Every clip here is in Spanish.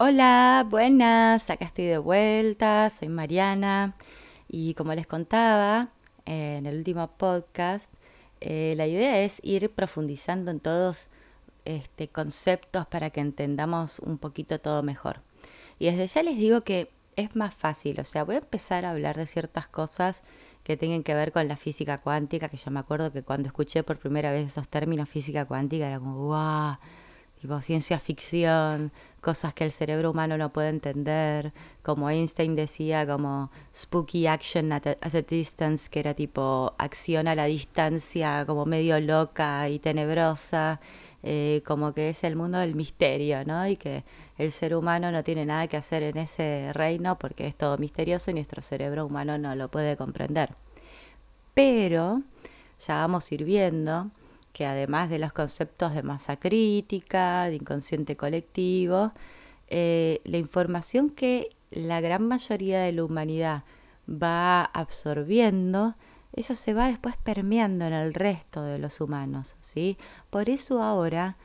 Hola, buenas, acá estoy de vuelta, soy Mariana y como les contaba en el último podcast, eh, la idea es ir profundizando en todos este, conceptos para que entendamos un poquito todo mejor. Y desde ya les digo que es más fácil, o sea, voy a empezar a hablar de ciertas cosas que tengan que ver con la física cuántica, que yo me acuerdo que cuando escuché por primera vez esos términos física cuántica era como, wow tipo ciencia ficción, cosas que el cerebro humano no puede entender, como Einstein decía, como spooky action at a, distance, que era tipo acción a la distancia, como medio loca y tenebrosa, eh, como que es el mundo del misterio, ¿no? Y que el ser humano no tiene nada que hacer en ese reino porque es todo misterioso y nuestro cerebro humano no lo puede comprender. Pero ya vamos ir viendo que además de los conceptos de masa crítica, de inconsciente colectivo, eh, la información que la gran mayoría de la humanidad va absorbiendo, eso se va después permeando en el resto de los humanos, ¿sí? Por eso ahora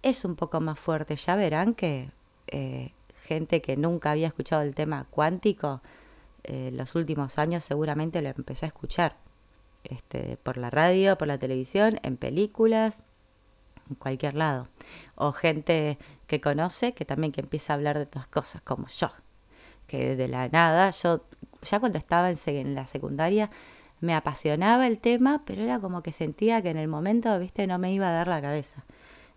es un poco más fuerte. Ya verán que eh, gente que nunca había escuchado el tema cuántico, en eh, los últimos años seguramente lo empecé a escuchar. Este, por la radio, por la televisión, en películas, en cualquier lado. O gente que conoce que también que empieza a hablar de otras cosas, como yo, que de la nada, yo ya cuando estaba en, la secundaria me apasionaba el tema, pero era como que sentía que en el momento, viste, no me iba a dar la cabeza.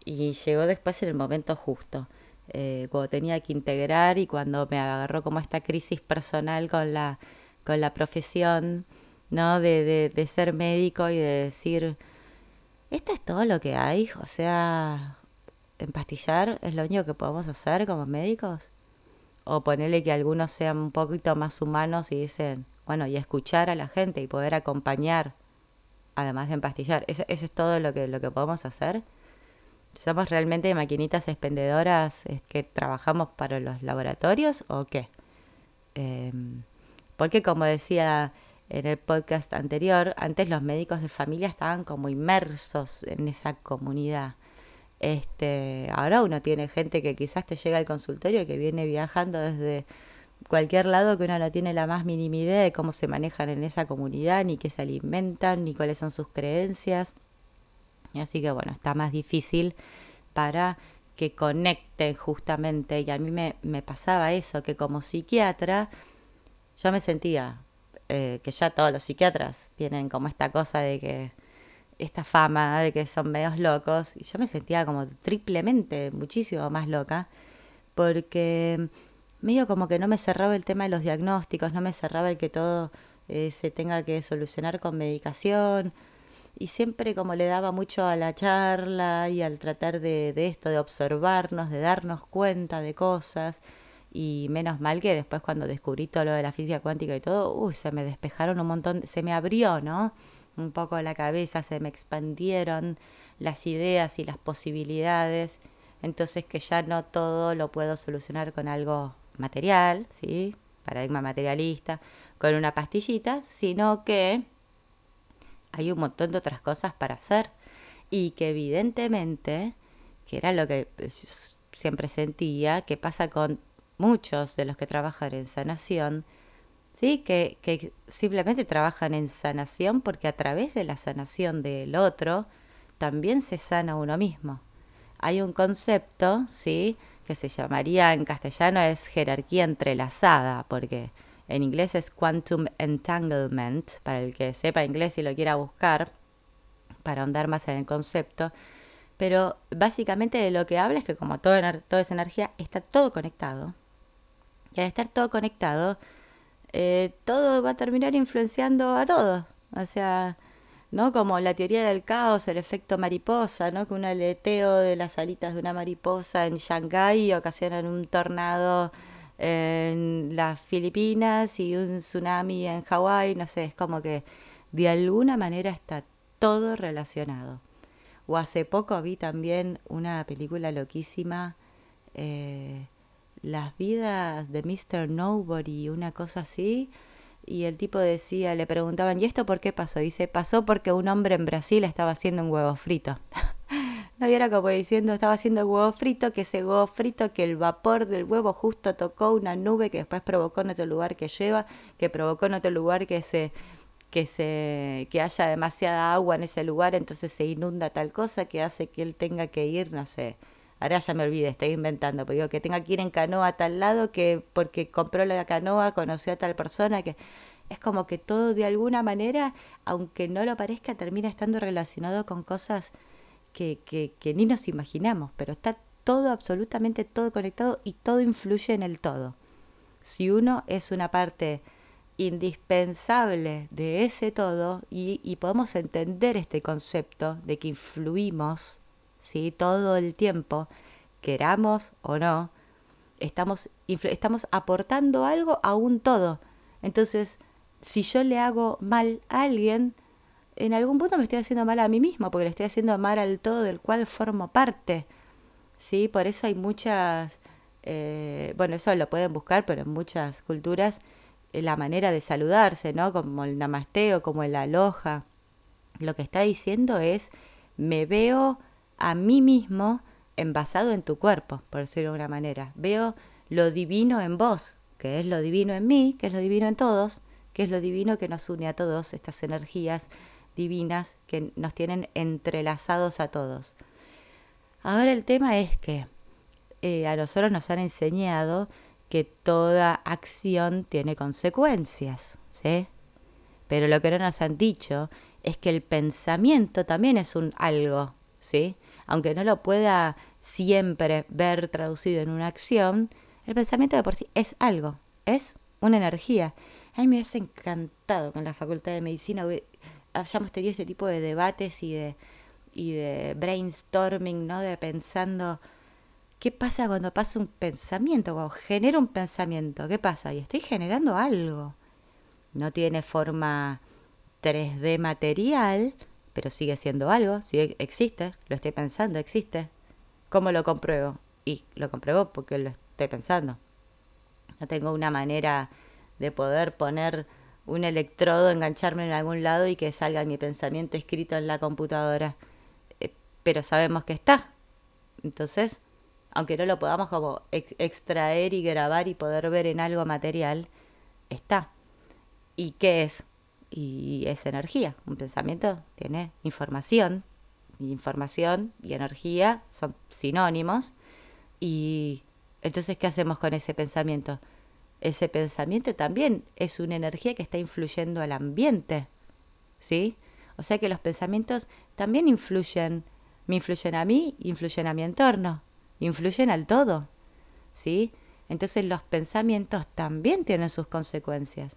Y llegó después en el momento justo. Eh, cuando tenía que integrar y cuando me agarró como esta crisis personal con la, con la profesión, ¿no? De, de, ser médico y de decir, esto es todo lo que hay, o sea, empastillar es lo único que podemos hacer como médicos. O ponerle que algunos sean un poquito más humanos y dicen, bueno, y escuchar a la gente y poder acompañar, además de empastillar, ¿eso, eso es todo lo que, lo que podemos hacer? ¿Somos realmente maquinitas expendedoras que trabajamos para los laboratorios o qué? Em, porque como decía en el podcast anterior, antes los médicos de familia estaban como inmersos en esa comunidad. Este, ahora uno tiene gente que quizás te llega al consultorio que viene viajando desde cualquier lado que uno no tiene la más mínima idea de cómo se manejan en esa comunidad, ni qué se alimentan, ni cuáles son sus creencias. Y así que bueno, está más difícil para que conecten justamente. Y a mí me, me pasaba eso, que como psiquiatra yo me sentía eh, que ya todos los psiquiatras tienen como esta cosa de que esta fama de que son medios locos y yo me sentía como triplemente muchísimo más loca porque medio como que no me cerraba el tema de los diagnósticos, no me cerraba el que todo eh, se tenga que solucionar con medicación y siempre como le daba mucho a la charla y al tratar de, de esto, de observarnos, de darnos cuenta de cosas y menos mal que después cuando descubrí todo lo de la física cuántica y todo, uy, se me despejaron un montón, se me abrió, ¿no? Un poco la cabeza, se me expandieron las ideas y las posibilidades, entonces que ya no todo lo puedo solucionar con algo material, ¿sí? Paradigma materialista, con una pastillita, sino que hay un montón de otras cosas para hacer y que evidentemente, que era lo que siempre sentía, que pasa con muchos de los que trabajan en sanación, ¿sí? Que, simplemente trabajan en sanación porque a través de la sanación del otro también se sana uno mismo. Hay un concepto, ¿sí? que se llamaría en castellano es jerarquía entrelazada, porque en inglés es quantum entanglement, para el que sepa inglés y lo quiera buscar, para ahondar más en el concepto. Pero básicamente de lo que habla es que como todo, toda esa energía está todo conectado, y al estar todo conectado, eh, todo va a terminar influenciando a todo. O sea, ¿no? Como la teoría del caos, el efecto mariposa, ¿no? Que un aleteo de las alitas de una mariposa en Shanghái ocasiona un tornado en las Filipinas y un tsunami en Hawái, no sé, es como que de alguna manera está todo relacionado. O hace poco vi también una película loquísima eh, las vidas de Mr. Nobody, una cosa así. Y el tipo decía, le preguntaban, ¿y esto por qué pasó? dice, pasó porque un hombre en Brasil estaba haciendo un huevo frito. ¿no? Y era como diciendo, estaba haciendo huevo frito, que ese huevo frito, que el vapor del huevo justo tocó una nube que después provocó en otro lugar que llueva, que provocó en otro lugar que se que se que haya demasiada agua en ese lugar, entonces se inunda tal cosa que hace que él tenga que ir, no sé. Ahora ya me olvidé, estoy inventando, pero digo que tenga que ir en canoa a tal lado que porque compró la canoa, conoció a tal persona que es como que todo de alguna manera, aunque no lo parezca, termina estando relacionado con cosas que, ni nos imaginamos, pero está todo, absolutamente todo conectado y todo influye en el todo. Si uno es una parte indispensable de ese todo y, y podemos entender este concepto de que influimos ¿sí? todo el tiempo, queramos o no, estamos, estamos aportando algo a un todo. Entonces, si yo le hago mal a alguien, en algún punto me estoy haciendo mal a mí mismo, porque le estoy haciendo mal al todo del cual formo parte. ¿Sí? Por eso hay muchas, eh, bueno, eso lo pueden buscar, pero en muchas culturas eh, la manera de saludarse, ¿no? Como el namasteo, como el aloja. Lo que está diciendo es, me veo a mí mismo envasado en tu cuerpo, por decirlo de una manera. Veo lo divino en vos, que es lo divino en mí, que es lo divino en todos, que es lo divino que nos une a todos, estas energías divinas que nos tienen entrelazados a todos. Ahora el tema es que eh, a nosotros nos han enseñado que toda acción tiene consecuencias, ¿sí? Pero lo que no nos han dicho es que el pensamiento también es un algo, ¿sí? Aunque no lo pueda siempre ver traducido en una acción, el pensamiento de por sí es algo, es una energía. A mí me hubiese encantado con la Facultad de Medicina hayamos tenido ese tipo de debates y de, y de brainstorming, ¿no? De pensando, ¿qué pasa cuando pasa un pensamiento? Cuando genero un pensamiento, ¿qué pasa? Y estoy generando algo. No tiene forma 3D material, pero sigue siendo algo, sigue, existe, lo estoy pensando, existe. ¿Cómo lo compruebo? Y lo compruebo porque lo estoy pensando. No tengo una manera de poder poner un electrodo, engancharme en algún lado y que salga mi pensamiento escrito en la computadora. Eh, pero sabemos que está. Entonces, aunque no lo podamos como extraer y grabar y poder ver en algo material, está. ¿Y qué es? Y es energía. Un pensamiento tiene información. Información y energía son sinónimos. Y entonces, ¿qué hacemos con ese pensamiento? ese pensamiento también es una energía que está influyendo al ambiente, ¿sí? O sea que los pensamientos también influyen, me influyen a mí, influyen a mi entorno, influyen al todo, ¿sí? Entonces los pensamientos también tienen sus consecuencias.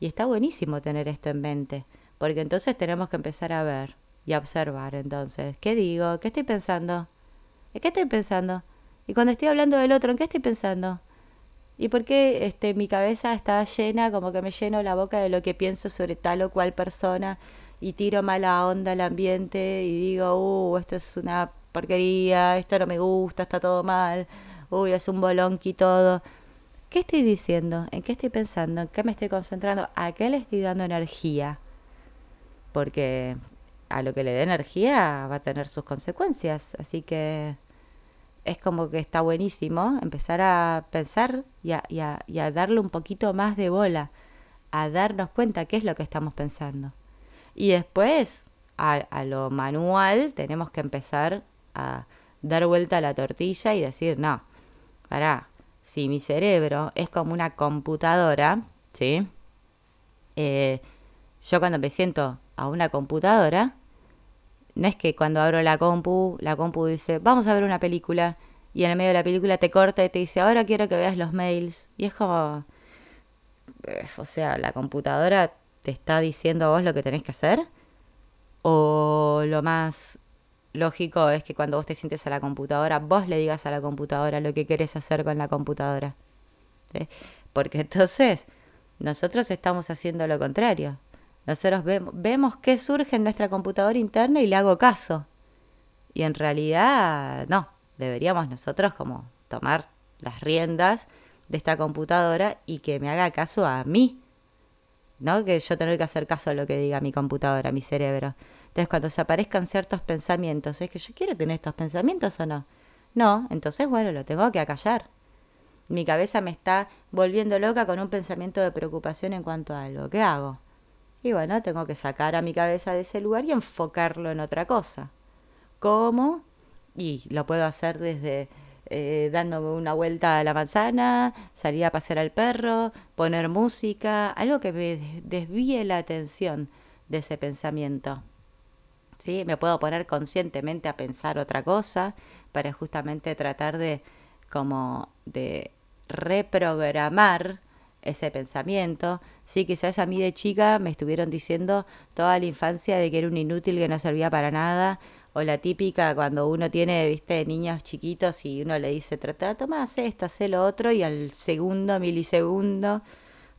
Y está buenísimo tener esto en mente, porque entonces tenemos que empezar a ver y a observar entonces, ¿qué digo? ¿Qué estoy pensando? ¿En qué estoy pensando? Y cuando estoy hablando del otro, ¿en qué estoy pensando? y por qué este, mi cabeza está llena, como que me lleno la boca de lo que pienso sobre tal o cual persona y tiro mala onda al ambiente y digo, uh, esto es una porquería, esto no me gusta, está todo mal, uy, es un bolonqui todo. ¿Qué estoy diciendo? ¿En qué estoy pensando? ¿En qué me estoy concentrando? ¿A qué le estoy dando energía? Porque a lo que le dé energía va a tener sus consecuencias. Así que es como que está buenísimo empezar a pensar y a, darle un poquito más de bola, a darnos cuenta qué es lo que estamos pensando. Y después, a, a lo manual, tenemos que empezar a dar vuelta a la tortilla y decir, no, pará, si mi cerebro es como una computadora, ¿sí? Eh, yo cuando me siento a una computadora, no es que cuando abro la compu, la compu dice, vamos a ver una película, y en el medio de la película te corta y te dice, ahora quiero que veas los mails. Y es como, eh, o sea, la computadora te está diciendo a vos lo que tenés que hacer. O lo más lógico es que cuando vos te sientes a la computadora, vos le digas a la computadora lo que querés hacer con la computadora. Porque entonces nosotros estamos haciendo lo contrario. Nosotros vemos, vemos qué surge en nuestra computadora interna y le hago caso. Y en realidad, no. Deberíamos nosotros como tomar las riendas de esta computadora y que me haga caso a mí. ¿No? Que yo tener que hacer caso a lo que diga mi computadora, mi cerebro. Entonces, cuando se aparezcan ciertos pensamientos, ¿es que yo quiero tener estos pensamientos o no? No, entonces, bueno, lo tengo que acallar. Mi cabeza me está volviendo loca con un pensamiento de preocupación en cuanto a algo. ¿Qué hago? Y bueno, tengo que sacar a mi cabeza de ese lugar y enfocarlo en otra cosa. ¿Cómo? Y lo puedo hacer desde eh, dándome una vuelta a la manzana, salir a pasear al perro, poner música, algo que me desvíe la atención de ese pensamiento. ¿Sí? Me puedo poner conscientemente a pensar otra cosa para justamente tratar de como de reprogramar ese pensamiento. Sí, quizás a mí de chica me estuvieron diciendo toda la infancia de que era un inútil que no servía para nada. O la típica cuando uno tiene, viste, niños chiquitos y uno le dice, trata, toma, haz esto, haz lo otro, y al segundo, milisegundo,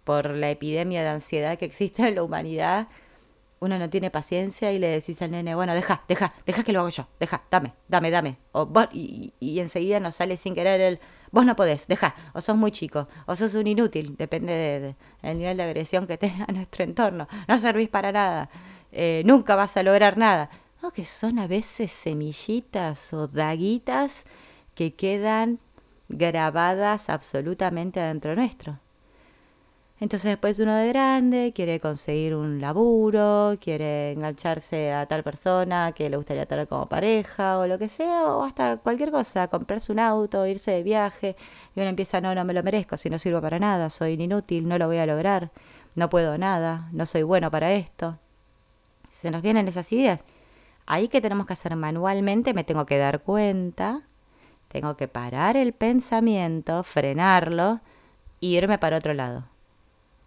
por la epidemia de ansiedad que existe en la humanidad, uno no tiene paciencia y le decís al nene, bueno, deja, deja, deja que lo hago yo, deja, dame, dame, dame. O, y, y enseguida nos sale sin querer el, vos no podés, deja, o sos muy chico, o sos un inútil, depende del de, nivel de agresión que tenga nuestro entorno, no servís para nada, eh, nunca vas a lograr nada. O que son a veces semillitas o daguitas que quedan grabadas absolutamente adentro nuestro. Entonces después uno de grande quiere conseguir un laburo, quiere engancharse a tal persona que le gustaría tener como pareja o lo que sea, o hasta cualquier cosa, comprarse un auto, irse de viaje, y uno empieza, no, no me lo merezco, si no sirvo para nada, soy inútil, no lo voy a lograr, no puedo nada, no soy bueno para esto. Se nos vienen esas ideas. Ahí que tenemos que hacer manualmente, me tengo que dar cuenta, tengo que parar el pensamiento, frenarlo, e irme para otro lado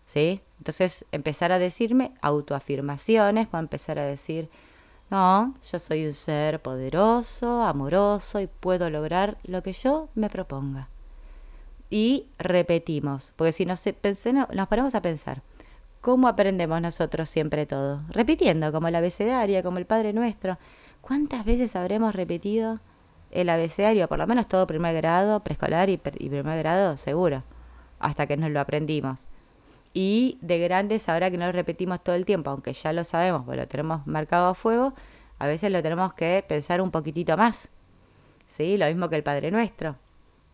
¿sí? Entonces empezar a decirme autoafirmaciones, voy a empezar a decir, no, yo soy un ser poderoso, amoroso y puedo lograr lo que yo me proponga. Y repetimos, porque si nos, nos ponemos a pensar, ¿cómo aprendemos nosotros siempre todo? Repitiendo, como el abecedario, como el Padre Nuestro. ¿Cuántas veces habremos repetido el abecedario? Por lo menos todo primer grado, preescolar y, y primer grado, seguro, hasta que nos lo aprendimos. Y de grandes, ahora que no lo repetimos todo el tiempo, aunque ya lo sabemos, pues lo tenemos marcado a fuego, a veces lo tenemos que pensar un poquitito más. ¿Sí? Lo mismo que el Padre Nuestro.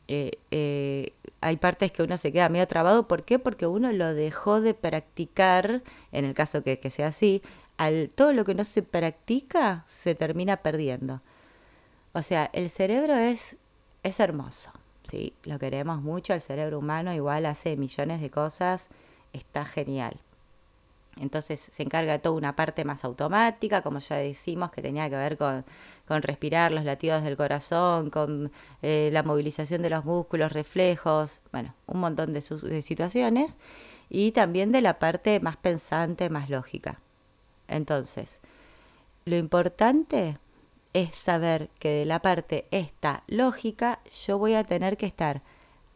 Eh, eh, hay partes que uno se queda medio trabado. ¿Por qué? Porque uno lo dejó de practicar, en el caso que, que sea así, al, todo lo que no se practica se termina perdiendo. O sea, el cerebro es, es hermoso. ¿sí? Lo queremos mucho, el cerebro humano igual hace millones de cosas está genial. Entonces se encarga de toda una parte más automática, como ya decimos, que tenía que ver con, respirar, los latidos del corazón, con eh, la movilización de los músculos, reflejos, bueno, un montón de, de situaciones, y también de la parte más pensante, más lógica. Entonces, lo importante es saber que de la parte esta lógica yo voy a tener que estar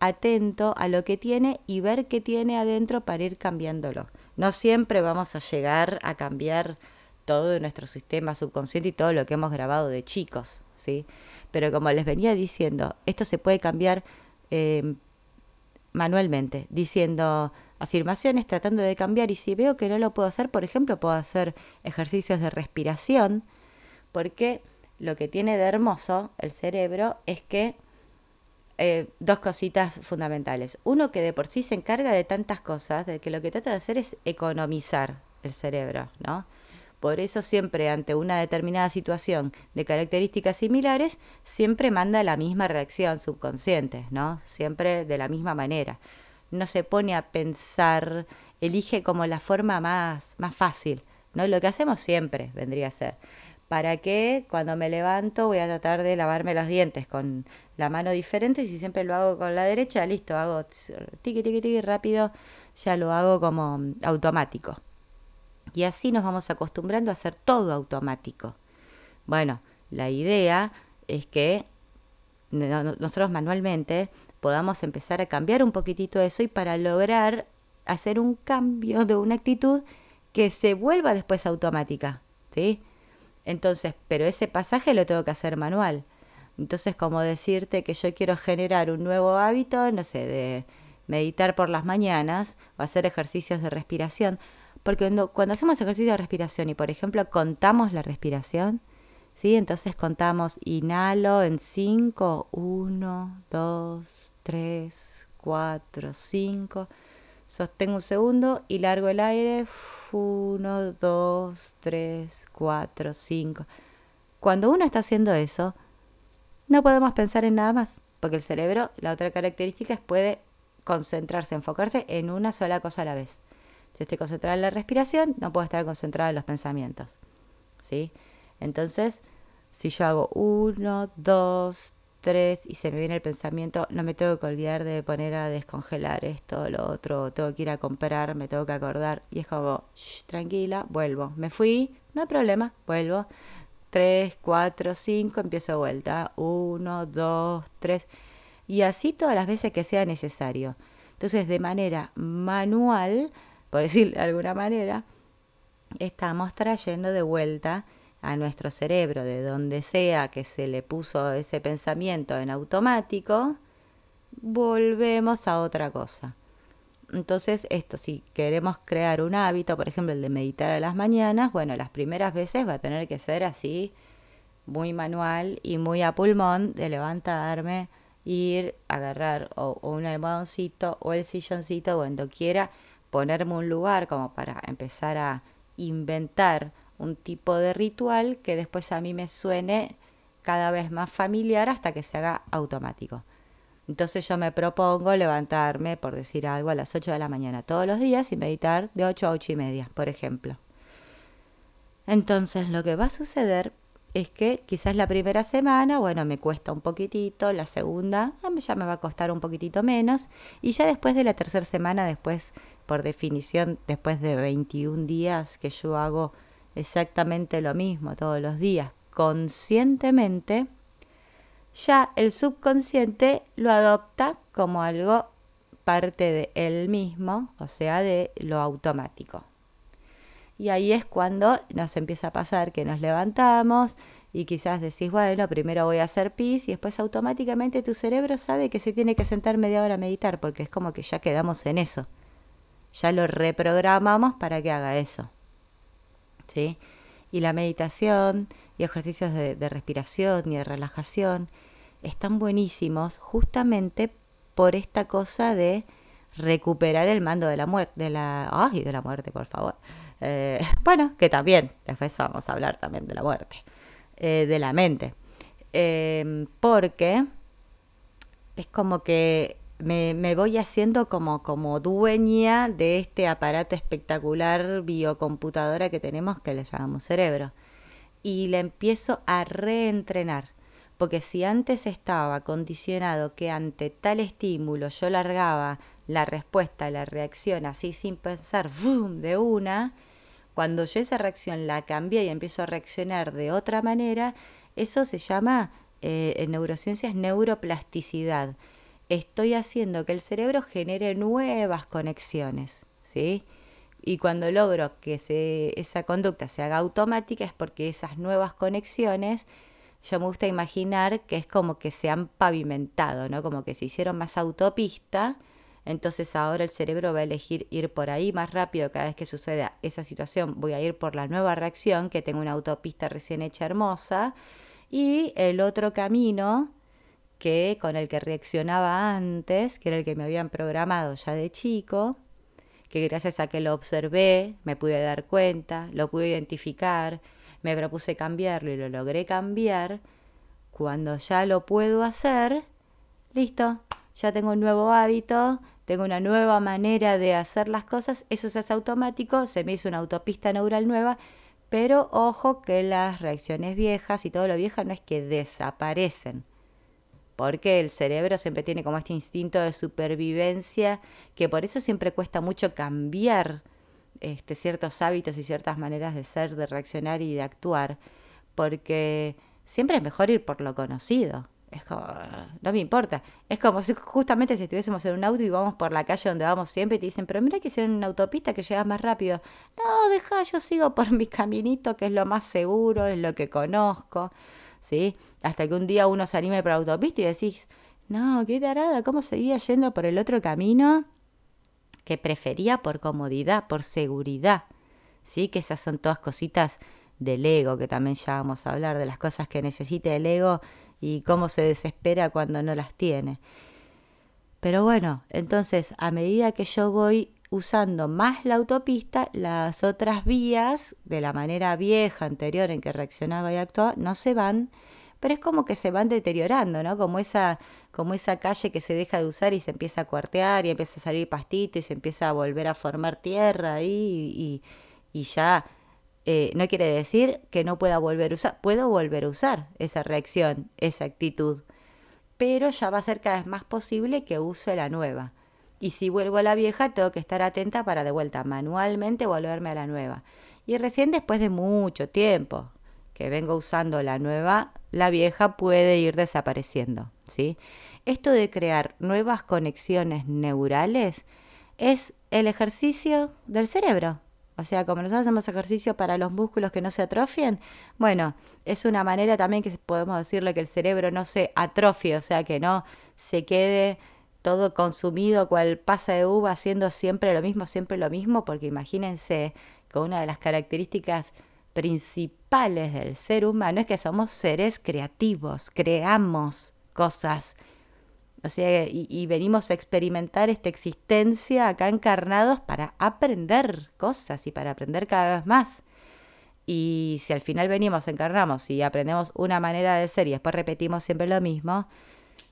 atento a lo que tiene y ver qué tiene adentro para ir cambiándolo. No siempre vamos a llegar a cambiar todo nuestro sistema subconsciente y todo lo que hemos grabado de chicos, ¿sí? Pero como les venía diciendo, esto se puede cambiar em, manualmente, diciendo afirmaciones, tratando de cambiar y si veo que no lo puedo hacer, por ejemplo, puedo hacer ejercicios de respiración, porque lo que tiene de hermoso el cerebro es que eh, dos cositas fundamentales. Uno que de por sí se encarga de tantas cosas, de que lo que trata de hacer es economizar el cerebro, ¿no? Por eso siempre ante una determinada situación de características similares, siempre manda la misma reacción subconsciente, ¿no? Siempre de la misma manera. No se pone a pensar, elige como la forma más, más fácil, ¿no? Lo que hacemos siempre vendría a ser para que cuando me levanto voy a tratar de lavarme los dientes con la mano diferente. Si siempre lo hago con la derecha, listo, hago tiqui, tiqui, tiqui, rápido, ya lo hago como automático. Y así nos vamos acostumbrando a hacer todo automático. Bueno, la idea es que nosotros manualmente podamos empezar a cambiar un poquitito eso y para lograr hacer un cambio de una actitud que se vuelva después automática, ¿sí? Entonces, pero ese pasaje lo tengo que hacer manual. Entonces, como decirte que yo quiero generar un nuevo hábito, no sé, de meditar por las mañanas o hacer ejercicios de respiración, Porque cuando, cuando hacemos ejercicio de respiración y, por ejemplo, contamos la respiración, ¿sí? Entonces contamos inhalo en 5, 1, 2, 3, 4, 5. Sostengo un segundo y largo el aire. 1, 2, 3, 4, 5. Cuando uno está haciendo eso, no podemos pensar en nada más, porque el cerebro, la otra característica es puede concentrarse, enfocarse en una sola cosa a la vez. Si estoy concentrada en la respiración, no puedo estar concentrada en los pensamientos. ¿Sí? Entonces, si yo hago uno, dos, y se me viene el pensamiento, no me tengo que olvidar de poner a descongelar esto, lo otro, tengo que ir a comprar, me tengo que acordar. Y es como, tranquila, vuelvo. Me fui, no hay problema, vuelvo. Tres, cuatro, cinco, empiezo vuelta. Uno, dos, tres. Y así todas las veces que sea necesario. Entonces, de manera manual, por decir de alguna manera, estamos trayendo de vuelta a nuestro cerebro, de donde sea que se le puso ese pensamiento en automático, volvemos a otra cosa. Entonces, esto, si queremos crear un hábito, por ejemplo, el de meditar a las mañanas, bueno, las primeras veces va a tener que ser así, muy manual y muy a pulmón, de levantarme, ir, agarrar o, un almohadoncito o el silloncito, cuando quiera, ponerme un lugar como para empezar a inventar un tipo de ritual que después a mí me suene cada vez más familiar hasta que se haga automático. Entonces yo me propongo levantarme, por decir algo, a las 8 de la mañana todos los días y meditar de 8 a 8 y media, por ejemplo. Entonces lo que va a suceder es que quizás la primera semana, bueno, me cuesta un poquitito, la segunda ah, ya me va a costar un poquitito menos y ya después de la tercera semana, después, por definición, después de 21 días que yo hago exactamente lo mismo todos los días, conscientemente, ya el subconsciente lo adopta como algo parte de él mismo, o sea, de lo automático. Y ahí es cuando nos empieza a pasar que nos levantamos y quizás decís, bueno, primero voy a hacer pis y después automáticamente tu cerebro sabe que se tiene que sentar media hora a meditar porque es como que ya quedamos en eso. Ya lo reprogramamos para que haga eso. Y la meditación y ejercicios de, respiración y de relajación están buenísimos justamente por esta cosa de recuperar el mando de la muerte, de la, ay, de la muerte, por favor. Eh, bueno, que también, después vamos a hablar también de la muerte, eh, de la mente. Em, porque es como que me, me, voy haciendo como, como dueña de este aparato espectacular biocomputadora que tenemos que le llamamos cerebro. Y le empiezo a reentrenar. Porque si antes estaba condicionado que ante tal estímulo yo largaba la respuesta, la reacción así sin pensar, ¡boom! de una, cuando yo esa reacción la cambié y empiezo a reaccionar de otra manera, eso se llama eh, en neurociencias neuroplasticidad estoy haciendo que el cerebro genere nuevas conexiones, ¿sí? Y cuando logro que esa conducta se haga automática es porque esas nuevas conexiones, yo me gusta imaginar que es como que se han pavimentado, ¿no? Como que se hicieron más autopista, entonces ahora el cerebro va a elegir ir por ahí más rápido cada vez que suceda esa situación. Voy a ir por la nueva reacción, que tengo una autopista recién hecha hermosa, y el otro camino que con el que reaccionaba antes, que era el que me habían programado ya de chico, que gracias a que lo observé me pude dar cuenta, lo pude identificar, me propuse cambiarlo y lo logré cambiar, cuando ya lo puedo hacer, listo, ya tengo un nuevo hábito, tengo una nueva manera de hacer las cosas, eso se hace automático, se me hizo una autopista neural nueva, pero ojo que las reacciones viejas y todo lo viejo no es que desaparecen, porque el cerebro siempre tiene como este instinto de supervivencia, que por eso siempre cuesta mucho cambiar este, ciertos hábitos y ciertas maneras de ser, de reaccionar y de actuar, porque siempre es mejor ir por lo conocido. Es como, no me importa. Es como si justamente si estuviésemos en un auto y vamos por la calle donde vamos siempre y te dicen, pero mira que hicieron una autopista que llegas más rápido. No, deja, yo sigo por mi caminito, que es lo más seguro, es lo que conozco. ¿Sí? Hasta que un día uno se anime por autopista y decís, no, qué tarada, ¿cómo seguía yendo por el otro camino que prefería por comodidad, por seguridad? ¿sí? Que esas son todas cositas del ego, que también ya vamos a hablar, de las cosas que necesita el ego y cómo se desespera cuando no las tiene. Pero bueno, entonces a medida que yo voy usando más la autopista, las otras vías, de la manera vieja, anterior en que reaccionaba y actuaba, no se van, pero es como que se van deteriorando, ¿no? Como esa, como esa calle que se deja de usar y se empieza a cuartear y empieza a salir pastito y se empieza a volver a formar tierra ahí y, y ya eh, no quiere decir que no pueda volver a usar, puedo volver a usar esa reacción, esa actitud, pero ya va a ser cada vez más posible que use la nueva. Y si vuelvo a la vieja, tengo que estar atenta para de vuelta manualmente volverme a la nueva. Y recién después de mucho tiempo que vengo usando la nueva, la vieja puede ir desapareciendo, ¿sí? Esto de crear nuevas conexiones neurales es el ejercicio del cerebro. O sea, como nosotros hacemos ejercicio para los músculos que no se atrofien, bueno, es una manera también que podemos decirle que el cerebro no se atrofie, o sea, que no se quede todo consumido cual pasa de uva haciendo siempre lo mismo, siempre lo mismo, porque imagínense que una de las características principales del ser humano es que somos seres creativos, creamos cosas, o sea, y, venimos a experimentar esta existencia acá encarnados para aprender cosas y para aprender cada vez más. Y si al final venimos, encarnamos y aprendemos una manera de ser y después repetimos siempre lo mismo,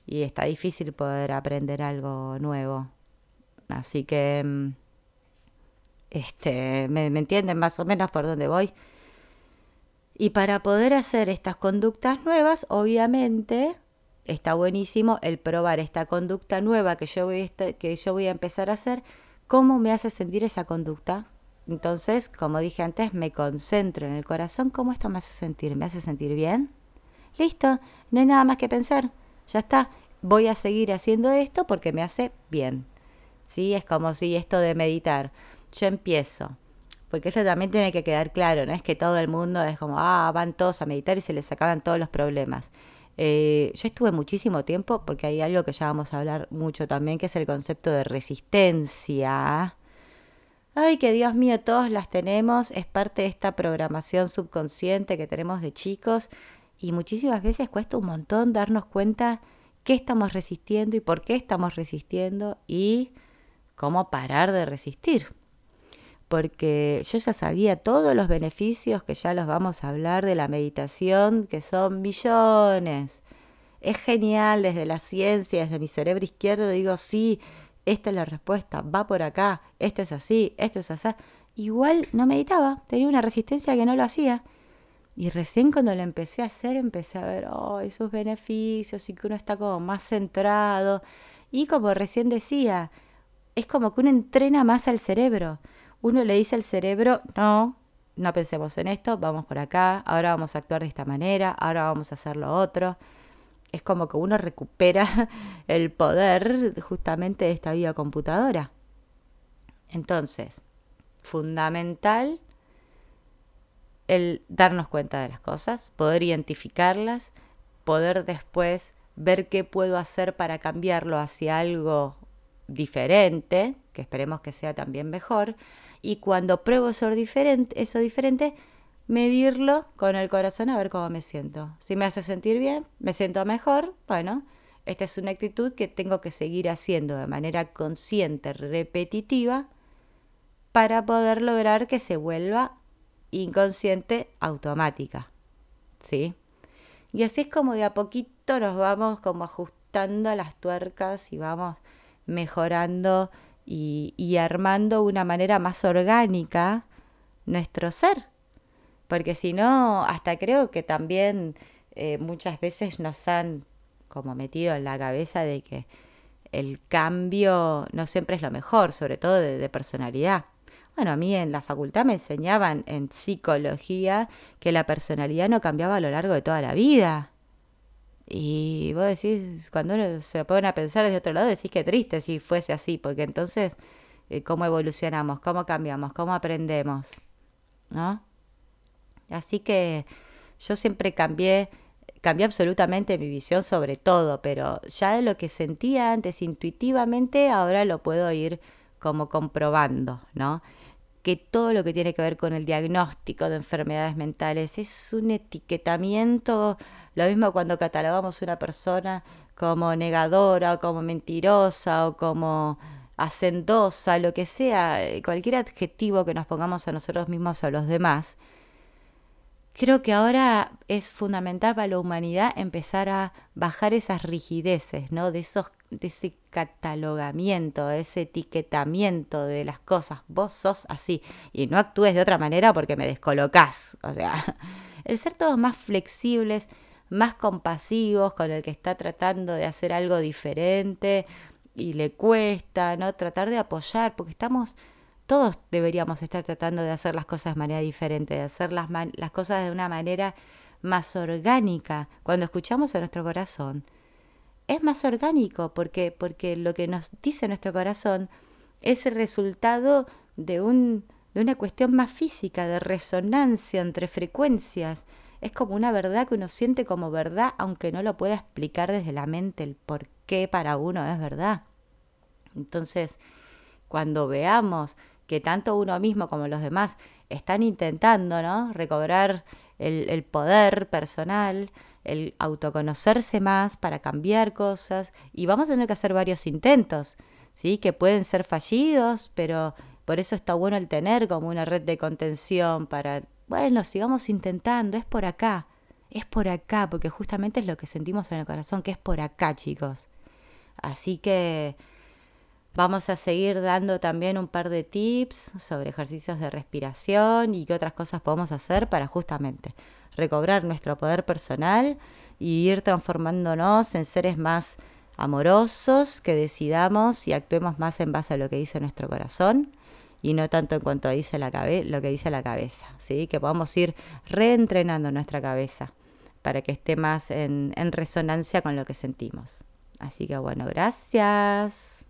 y está difícil poder aprender algo nuevo. Así que, mm, este, me, entienden más o menos por dónde voy. Y para poder hacer estas conductas nuevas, obviamente, está buenísimo el probar esta conducta nueva que yo, voy que yo voy a empezar a hacer, cómo me hace sentir esa conducta. Entonces, como dije antes, me concentro en el corazón, cómo esto me hace sentir, me hace sentir bien. Listo, no hay nada más que pensar, ya está, voy a seguir haciendo esto porque me hace bien. ¿Sí? Es como si esto de meditar, yo empiezo, porque esto también tiene que quedar claro, no es que todo el mundo es como, ah, van todos a meditar y se les acaban todos los problemas. Eh, yo estuve muchísimo tiempo, porque hay algo que ya vamos a hablar mucho también, que es el concepto de resistencia. Ay, que Dios mío, todos las tenemos, es parte de esta programación subconsciente que tenemos de chicos y muchísimas veces cuesta un montón darnos cuenta qué estamos resistiendo y por qué estamos resistiendo y cómo parar de resistir porque yo ya sabía todos los beneficios que ya los vamos a hablar de la meditación, que son millones. Es genial desde la ciencia, desde mi cerebro izquierdo, digo, sí, esta es la respuesta, va por acá, esto es así, esto es así. Igual no meditaba, tenía una resistencia que no lo hacía. Y recién cuando lo empecé a hacer, empecé a ver oh, esos beneficios y que uno está como más centrado. Y como recién decía, es como que uno entrena más al cerebro uno le dice al cerebro, no, no pensemos en esto, vamos por acá, ahora vamos a actuar de esta manera, ahora vamos a hacer lo otro. Es como que uno recupera el poder justamente de esta vida computadora. Entonces, fundamental el darnos cuenta de las cosas, poder identificarlas, poder después ver qué puedo hacer para cambiarlo hacia algo diferente, que esperemos que sea también mejor, y cuando pruebo eso diferente, eso diferente, medirlo con el corazón a ver cómo me siento. Si me hace sentir bien, me siento mejor, bueno, esta es una actitud que tengo que seguir haciendo de manera consciente, repetitiva, para poder lograr que se vuelva inconsciente automática. ¿Sí? Y así es como de a poquito nos vamos como ajustando las tuercas y vamos mejorando y, armando una manera más orgánica nuestro ser. Porque si no, hasta creo que también eh, muchas veces nos han como metido en la cabeza de que el cambio no siempre es lo mejor, sobre todo de, personalidad. Bueno, a mí en la facultad me enseñaban en psicología que la personalidad no cambiaba a lo largo de toda la vida. Y vos decís, cuando uno se pone a pensar desde otro lado, decís que triste si fuese así, porque entonces, eh, ¿cómo evolucionamos? ¿Cómo cambiamos? ¿Cómo aprendemos? ¿No? Así que yo siempre cambié, cambié absolutamente mi visión sobre todo, pero ya de lo que sentía antes intuitivamente, ahora lo puedo ir como comprobando, ¿no? Que todo lo que tiene que ver con el diagnóstico de enfermedades mentales es un etiquetamiento, lo mismo cuando catalogamos una persona como negadora o como mentirosa o como hacendosa, lo que sea, cualquier adjetivo que nos pongamos a nosotros mismos o a los demás, creo que ahora es fundamental para la humanidad empezar a bajar esas rigideces, ¿no? De esos ese catalogamiento, de ese etiquetamiento de las cosas. Vos sos así y no actúes de otra manera porque me descolocás. O sea, el ser todos más flexibles, más compasivos con el que está tratando de hacer algo diferente y le cuesta, ¿no? Tratar de apoyar, porque estamos todos deberíamos estar tratando de hacer las cosas de manera diferente, de hacer las cosas de una manera más orgánica. Cuando escuchamos a nuestro corazón, es más orgánico porque, porque lo que nos dice nuestro corazón es el resultado de, un, de una cuestión más física, de resonancia entre frecuencias. Es como una verdad que uno siente como verdad, aunque no lo pueda explicar desde la mente el por qué para uno es verdad. Entonces, cuando veamos que tanto uno mismo como los demás están intentando ¿no? recobrar el, el poder personal, el autoconocerse más para cambiar cosas y vamos a tener que hacer varios intentos, ¿sí? Que pueden ser fallidos, pero por eso está bueno el tener como una red de contención para, bueno, sigamos intentando, es por acá, es por acá, porque justamente es lo que sentimos en el corazón, que es por acá, chicos. Así que vamos a seguir dando también un par de tips sobre ejercicios de respiración y qué otras cosas podemos hacer para justamente recobrar nuestro poder personal y ir transformándonos en seres más amorosos, que decidamos y actuemos más en base a lo que dice nuestro corazón y no tanto en cuanto dice la lo que dice la cabeza, ¿sí? que podamos ir reentrenando nuestra cabeza para que esté más en, en resonancia con lo que sentimos. Así que bueno, gracias.